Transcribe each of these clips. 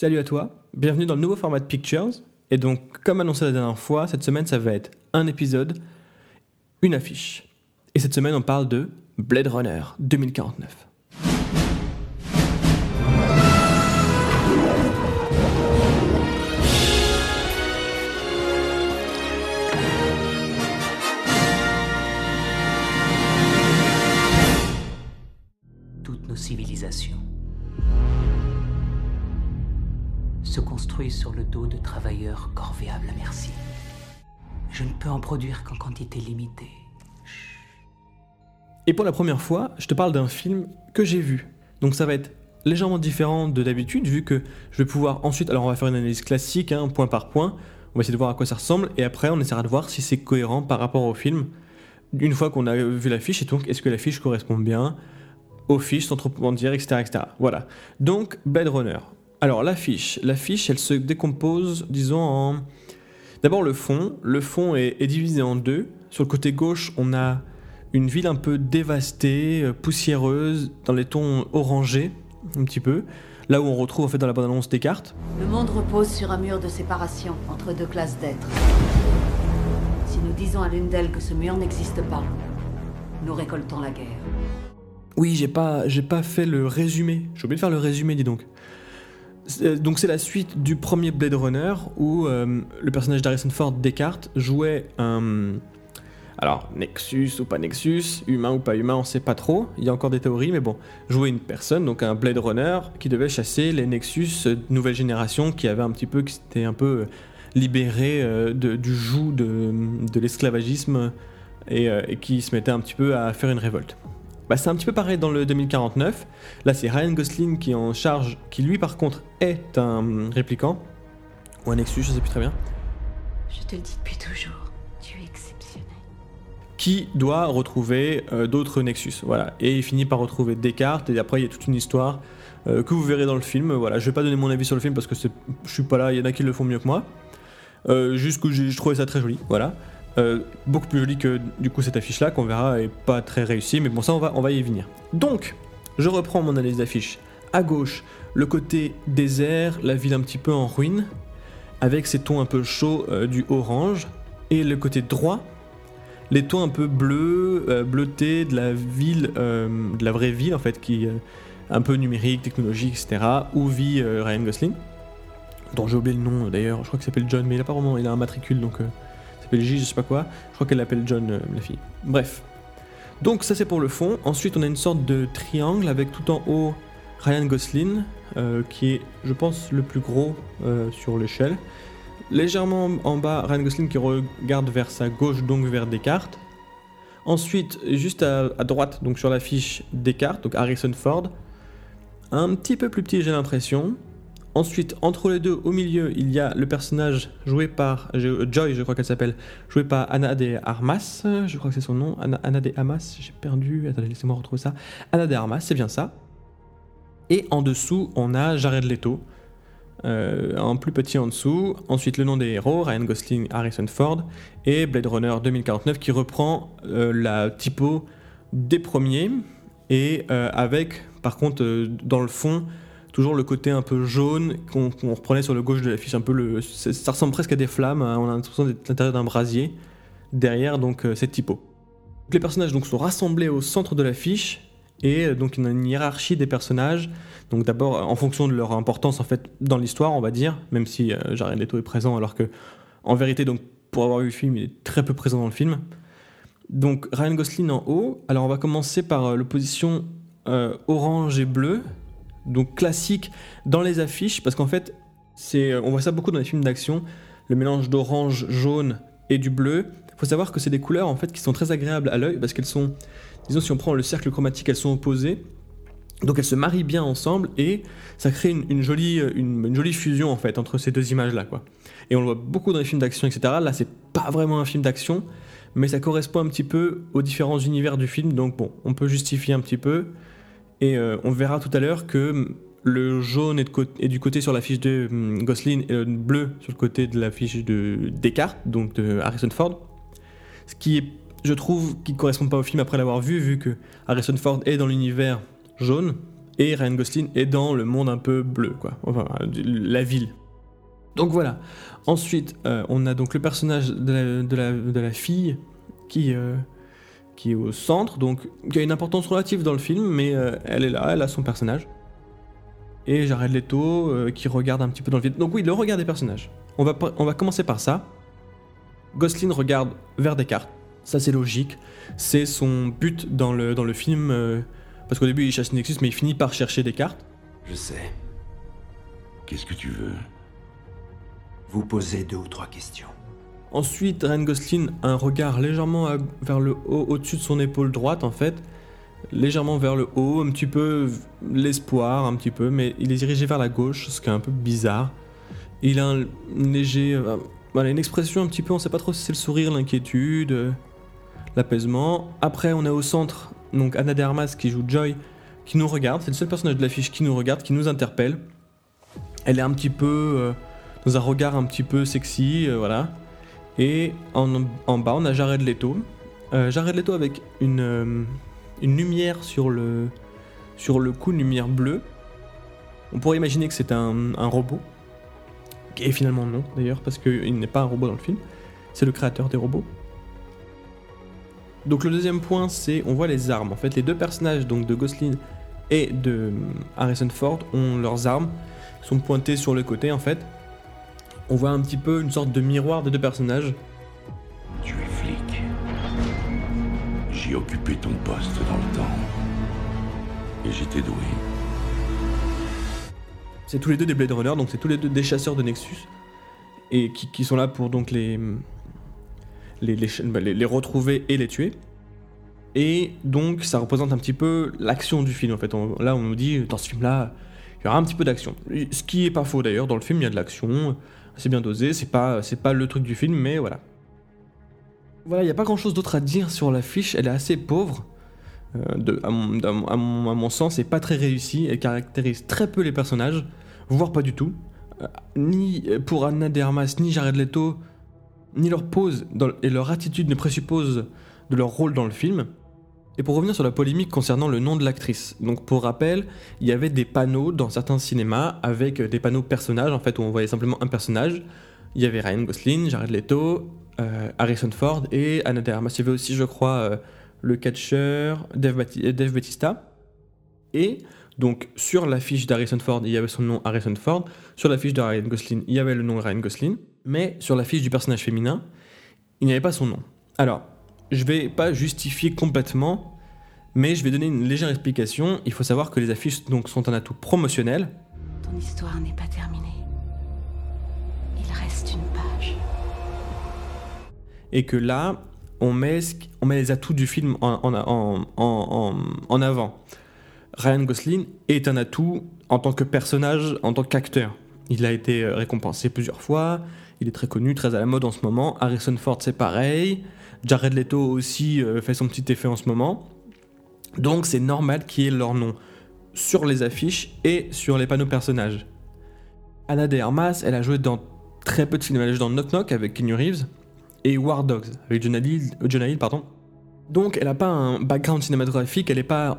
Salut à toi, bienvenue dans le nouveau format de Pictures. Et donc, comme annoncé la dernière fois, cette semaine ça va être un épisode, une affiche. Et cette semaine on parle de Blade Runner 2049. Toutes nos civilisations se construisent sur le dos de travailleurs corvéables à merci. Je ne peux en produire qu'en quantité limitée. Et pour la première fois, je te parle d'un film que j'ai vu. Donc ça va être légèrement différent de d'habitude, vu que je vais pouvoir ensuite. Alors on va faire une analyse classique, hein, point par point. On va essayer de voir à quoi ça ressemble, et après on essaiera de voir si c'est cohérent par rapport au film. Une fois qu'on a vu l'affiche, et donc est-ce que l'affiche correspond bien? Aux fiches, sans trop etc., etc. Voilà. Donc Blade Runner. Alors l'affiche, l'affiche, elle se décompose, disons en. D'abord le fond. Le fond est, est divisé en deux. Sur le côté gauche, on a une ville un peu dévastée, euh, poussiéreuse, dans les tons orangés, un petit peu. Là où on retrouve en fait dans la bande-annonce Descartes. Le monde repose sur un mur de séparation entre deux classes d'êtres. Si nous disons à l'une d'elles que ce mur n'existe pas, nous récoltons la guerre. Oui, j'ai pas, j'ai pas fait le résumé. J'ai oublié de faire le résumé, dis donc. Euh, Donc c'est la suite du premier Blade Runner où euh, le personnage d'Harrison Ford, Descartes, jouait un... Alors, Nexus ou pas Nexus, humain ou pas humain, on sait pas trop. Il y a encore des théories, mais bon. Jouait une personne, donc un Blade Runner, qui devait chasser les Nexus euh, de nouvelle génération qui avaient un petit peu, qui s'étaient un peu euh, euh, de- du joug de, l'esclavagisme et, euh, et qui se mettaient un petit peu à faire une révolte. Bah, c'est un petit peu pareil dans le 2049. Là, c'est Ryan Gosling qui est en charge, qui lui, par contre, est un répliquant. Ou un Nexus, je sais plus très bien. Je te le dis depuis toujours, tu es exceptionnel. Qui doit retrouver euh, d'autres Nexus. Voilà. Et il finit par retrouver Descartes. Et après, il y a toute une histoire euh, que vous verrez dans le film. Voilà. Je vais pas donner mon avis sur le film parce que je suis pas là. Il y en a qui le font mieux que moi. Euh, juste que j'ai je trouvais ça très joli. Voilà. Euh, beaucoup plus joli que du coup cette affiche là qu'on verra est pas très réussie mais bon ça on va, y venir. Donc je reprends mon analyse d'affiche. À gauche le côté désert la ville un petit peu en ruine avec ces tons un peu chauds euh, du orange et le côté droit les tons un peu bleus euh, bleutés de la ville de la vraie ville en fait qui euh, un peu numérique technologique etc où vit Ryan Gosling dont j'ai oublié le nom d'ailleurs je crois qu'il s'appelle John mais il a pas vraiment il a un matricule donc J, je sais pas quoi. Je crois qu'elle l'appelle John, euh, la fille. Bref. Donc ça c'est pour le fond. Ensuite on a une sorte de triangle avec tout en haut Ryan Gosling, euh, qui est, je pense, le plus gros euh, sur l'échelle. Légèrement en bas, Ryan Gosling qui regarde vers sa gauche, donc vers Descartes. Ensuite, juste à, à droite, donc sur l'affiche Descartes, donc Harrison Ford. Un petit peu plus petit, j'ai l'impression. Ensuite, entre les deux, au milieu, il y a le personnage joué par Joy, je crois qu'elle s'appelle, joué par Anna de Armas, je crois que c'est son nom, Anna, de Armas, j'ai perdu, attendez, laissez-moi retrouver ça. Anna de Armas, c'est bien ça. Et en dessous, on a Jared Leto, euh, en plus petit en dessous. Ensuite, le nom des héros, Ryan Gosling, Harrison Ford, et Blade Runner 2049 qui reprend euh, la typo des premiers, et euh, avec, par contre, euh, dans le fond, toujours le côté un peu jaune qu'on reprenait sur le gauche de l'affiche, un peu le, ça ressemble presque à des flammes, hein, on a l'impression d'être l'intérieur d'un brasier, derrière donc euh, cette typo. Les personnages donc sont rassemblés au centre de l'affiche, et euh, donc il y a une hiérarchie des personnages, donc d'abord en fonction de leur importance en fait dans l'histoire on va dire, même si euh, Jared Leto est présent alors que en vérité donc pour avoir vu le film il est très peu présent dans le film. Donc Ryan Gosling en haut, alors on va commencer par euh, l'opposition orange et bleu, donc classique dans les affiches, parce qu'en fait, c'est, on voit ça beaucoup dans les films d'action, le mélange d'orange, jaune et du bleu. Faut savoir que c'est des couleurs en fait qui sont très agréables à l'œil, parce qu'elles sont, disons si on prend le cercle chromatique, elles sont opposées, donc elles se marient bien ensemble et ça crée une, jolie, une, une jolie fusion en fait entre ces deux images-là, quoi. Et on le voit beaucoup dans les films d'action, etc. Là, c'est pas vraiment un film d'action, mais ça correspond un petit peu aux différents univers du film, donc bon, on peut justifier un petit peu. Et euh, on verra tout à l'heure que hum, le jaune est, du côté sur la fiche de hum, Gosling et le bleu sur le côté de la fiche de Descartes, donc de Harrison Ford. Ce qui est, je trouve, qui ne correspond pas au film après l'avoir vu, vu que Harrison Ford est dans l'univers jaune et Ryan Gosling est dans le monde un peu bleu, quoi. Enfin, la ville. Donc voilà. Ensuite, euh, on a donc le personnage de la fille qui, euh, qui est au centre, donc qui a une importance relative dans le film, mais euh, elle est là, elle a son personnage. Et Jared Leto qui regarde un petit peu dans le vide. Donc oui, le regard des personnages. On va, on va commencer par ça. Gosling regarde vers des cartes. Ça c'est logique. C'est son but dans le, dans le film. parce qu'au début il chasse Nexus, mais il finit par chercher des cartes. Je sais. Qu'est-ce que tu veux? Vous poser deux ou trois questions. Ensuite, Ryan Gosling a un regard légèrement vers le haut, au-dessus de son épaule droite en fait, légèrement vers le haut, un petit peu l'espoir, un petit peu, mais il est dirigé vers la gauche, ce qui est un peu bizarre. Il a un léger, euh, voilà, une expression un petit peu, on sait pas trop si c'est le sourire, l'inquiétude, euh, l'apaisement. Après, on est au centre, donc Anna de Armas qui joue Joy, qui nous regarde, c'est le seul personnage de l'affiche qui nous regarde, qui nous interpelle. Elle est un petit peu euh, dans un regard un petit peu sexy, voilà. Et en, bas, on a Jared Leto. Euh, Jared Leto avec une, euh, une lumière sur le, sur le cou, une lumière bleue. On pourrait imaginer que c'est un, un, robot. Et finalement non, d'ailleurs, parce qu'il n'est pas un robot dans le film. C'est le créateur des robots. Donc le deuxième point, c'est on voit les armes. En fait, les deux personnages donc de Gosling et de Harrison Ford ont leurs armes, sont pointées sur le côté en fait on voit un petit peu une sorte de miroir des deux personnages. Tu es flic. J'ai occupé ton poste dans le temps. Et j'étais doué. C'est tous les deux des Blade Runner, donc c'est tous les deux des chasseurs de Nexus. Et qui, sont là pour donc les les, bah, les, les, retrouver et les tuer. Et donc ça représente un petit peu l'action du film en fait. là on nous dit dans ce film là il y aura un petit peu d'action. Ce qui est pas faux d'ailleurs, dans le film il y a de l'action, c'est bien dosé, c'est pas, le truc du film, mais voilà. Voilà, il n'y a pas grand chose d'autre à dire sur l'affiche, elle est assez pauvre. Euh, à, mon, sens, c'est pas très réussi, elle caractérise très peu les personnages, voire pas du tout. Euh, ni pour Anna de Armas, ni Jared Leto, ni leur pose et leur attitude ne présupposent de leur rôle dans le film. Et pour revenir sur la polémique concernant le nom de l'actrice, donc pour rappel, il y avait des panneaux dans certains cinémas avec des panneaux personnages, en fait, où on voyait simplement un personnage. Il y avait Ryan Gosling, Jared Leto, euh, Harrison Ford et Anna de Armas. Il y avait aussi, je crois, euh, le catcheur Dave, Bautista. Et donc, sur l'affiche d'Harrison Ford, il y avait son nom Harrison Ford. Sur l'affiche de Ryan Gosling, il y avait le nom Ryan Gosling. Mais sur l'affiche du personnage féminin, il n'y avait pas son nom. Alors, je vais pas justifier complètement, mais je vais donner une légère explication. Il faut savoir que les affiches donc, sont un atout promotionnel. Ton histoire n'est pas terminée. Il reste une page. Et que là, on met, on met les atouts du film en, en, en, en avant. Ryan Gosling est un atout en tant que personnage, en tant qu'acteur. Il a été euh, récompensé plusieurs fois, il est très connu, très à la mode en ce moment. Harrison Ford, c'est pareil. Jared Leto aussi euh, fait son petit effet en ce moment. Donc c'est normal qu'il y ait leur nom sur les affiches et sur les panneaux personnages. Anna de Armas, elle a joué dans très peu de films. Elle a joué dans Knock Knock avec Keanu Reeves et War Dogs avec Jonah Hill, euh, pardon. Donc elle n'a pas un background cinématographique, elle n'est pas,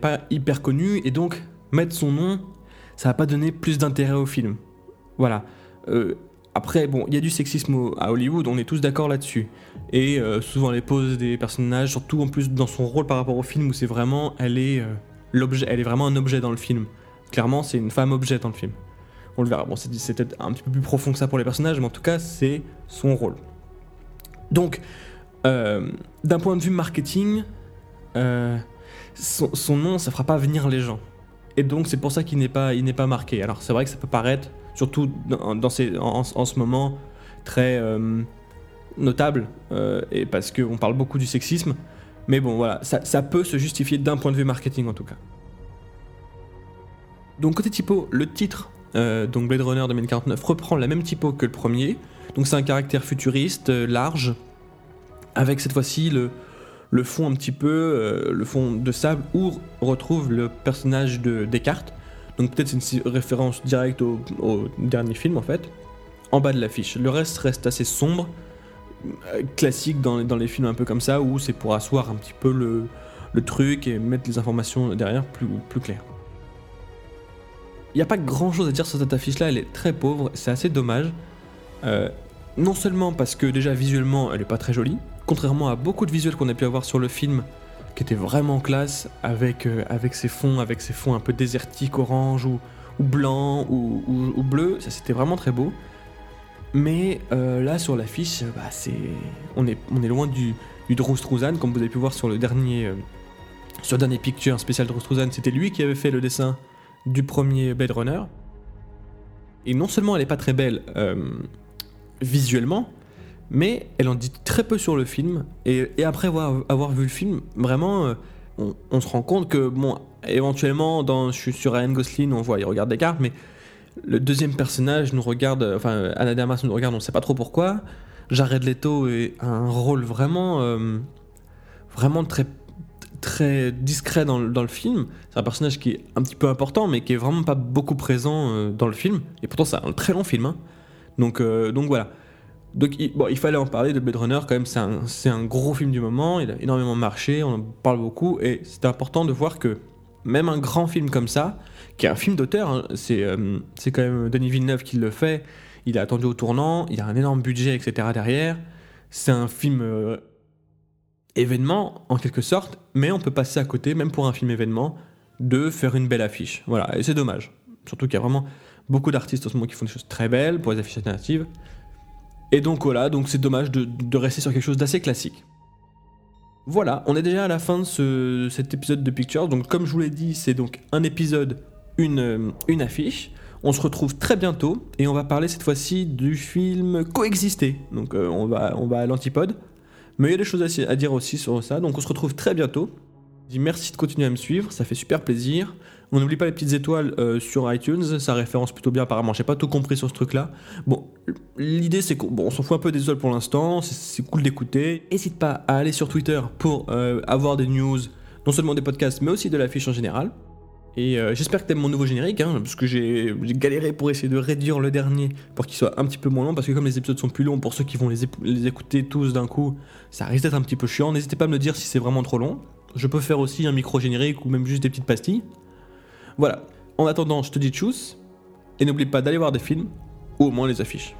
pas hyper connue et donc mettre son nom, ça va pas donner plus d'intérêt au film. Voilà. Euh, après, bon, il y a du sexisme à Hollywood, on est tous d'accord là-dessus. Et euh, souvent les poses des personnages, surtout en plus dans son rôle par rapport au film où c'est vraiment, elle est euh, l'objet, elle est vraiment un objet dans le film. Clairement, c'est une femme objet dans le film. On le verra. Bon, c'est peut-être un petit peu plus profond que ça pour les personnages, mais en tout cas, c'est son rôle. Donc, euh, d'un point de vue marketing, son, son, nom, ça fera pas venir les gens. Et donc, c'est pour ça qu'il n'est pas, il n'est pas marqué. Alors, c'est vrai que ça peut paraître surtout en, ce moment très euh, notable, euh, et parce qu'on parle beaucoup du sexisme. Mais bon, voilà, ça, peut se justifier d'un point de vue marketing en tout cas. Donc côté typo, le titre, euh, donc Blade Runner 2049, reprend la même typo que le premier. Donc c'est un caractère futuriste, large, avec cette fois-ci le, le fond un petit peu, le fond de sable, où retrouve le personnage de Descartes, donc peut-être c'est une référence directe au, dernier film en fait. En bas de l'affiche. Le reste reste assez sombre, euh, classique dans, les films un peu comme ça, où c'est pour asseoir un petit peu le, truc et mettre les informations derrière plus, claires. Il n'y a pas grand chose à dire sur cette affiche-là, elle est très pauvre, c'est assez dommage. Euh, non seulement parce que déjà visuellement elle est pas très jolie, contrairement à beaucoup de visuels qu'on a pu avoir sur le film qui étaient vraiment classe avec, euh, avec ses fonds, avec ses fonds un peu désertiques, orange ou, blanc ou, bleu, ça c'était vraiment très beau. Mais euh, là sur l'affiche, bah, on est, loin du, du comme vous avez pu voir sur le dernier, euh, dernier picture spécial Drew c'était lui qui avait fait le dessin du premier Blade Runner. Et non seulement elle est pas très belle visuellement, mais elle en dit très peu sur le film. Et, après avoir, vu le film, vraiment, euh, on, se rend compte que, bon, éventuellement, dans, je suis sur Ryan Gosling, on voit, il regarde des cartes, mais le deuxième personnage nous regarde, enfin, Anna de Armas nous regarde, on sait pas trop pourquoi. Jared Leto a un rôle vraiment, euh, vraiment très, très discret dans, le- film. C'est un personnage qui est un petit peu important, mais qui est vraiment pas beaucoup présent euh, dans le film. Et pourtant, c'est un très long film. hein. Donc, donc voilà. Donc il, bon, il fallait en parler de Blade Runner quand même. C'est un, c'est un gros film du moment. Il a énormément marché. On en parle beaucoup. Et c'est important de voir que même un grand film comme ça, qui est un film d'auteur, hein, c'est euh, c'est quand même Denis Villeneuve qui le fait. Il a attendu au tournant. Il a un énorme budget, etc. derrière. C'est un film euh, événement en quelque sorte, mais on peut passer à côté, même pour un film événement, de faire une belle affiche. Voilà, et c'est dommage. Surtout qu'il y a vraiment beaucoup d'artistes en ce moment qui font des choses très belles pour les affiches alternatives. Et donc voilà, donc c'est dommage de, rester sur quelque chose d'assez classique. Voilà, on est déjà à la fin de ce- cet épisode de Pictures. Donc comme je vous l'ai dit, c'est donc un épisode, une, euh, une affiche. On se retrouve très bientôt et on va parler cette fois-ci du film Coexister. Donc euh, on, va, on va à l'antipode. Mais il y a des choses à dire aussi sur ça. Donc on se retrouve très bientôt. Merci de continuer à me suivre, ça fait super plaisir. On n'oublie pas les petites étoiles euh, sur iTunes, ça référence plutôt bien apparemment. J'ai pas tout compris sur ce truc-là. Bon, l'idée c'est qu'on s'en fout un peu des étoiles pour l'instant, c'est- cool d'écouter. N'hésite pas à aller sur Twitter pour euh, avoir des news, non seulement des podcasts, mais aussi de l'affiche en général. Et euh, j'espère que t'aimes mon nouveau générique, hein, parce que j'ai galéré pour essayer de réduire le dernier pour qu'il soit un petit peu moins long, parce que comme les épisodes sont plus longs, pour ceux qui vont les, les écouter tous d'un coup, ça risque d'être un petit peu chiant. N'hésitez pas à me dire si c'est vraiment trop long. Je peux faire aussi un micro générique ou même juste des petites pastilles. Voilà. En attendant, je te dis tchuss, et n'oublie pas d'aller voir des films, ou au moins les affiches.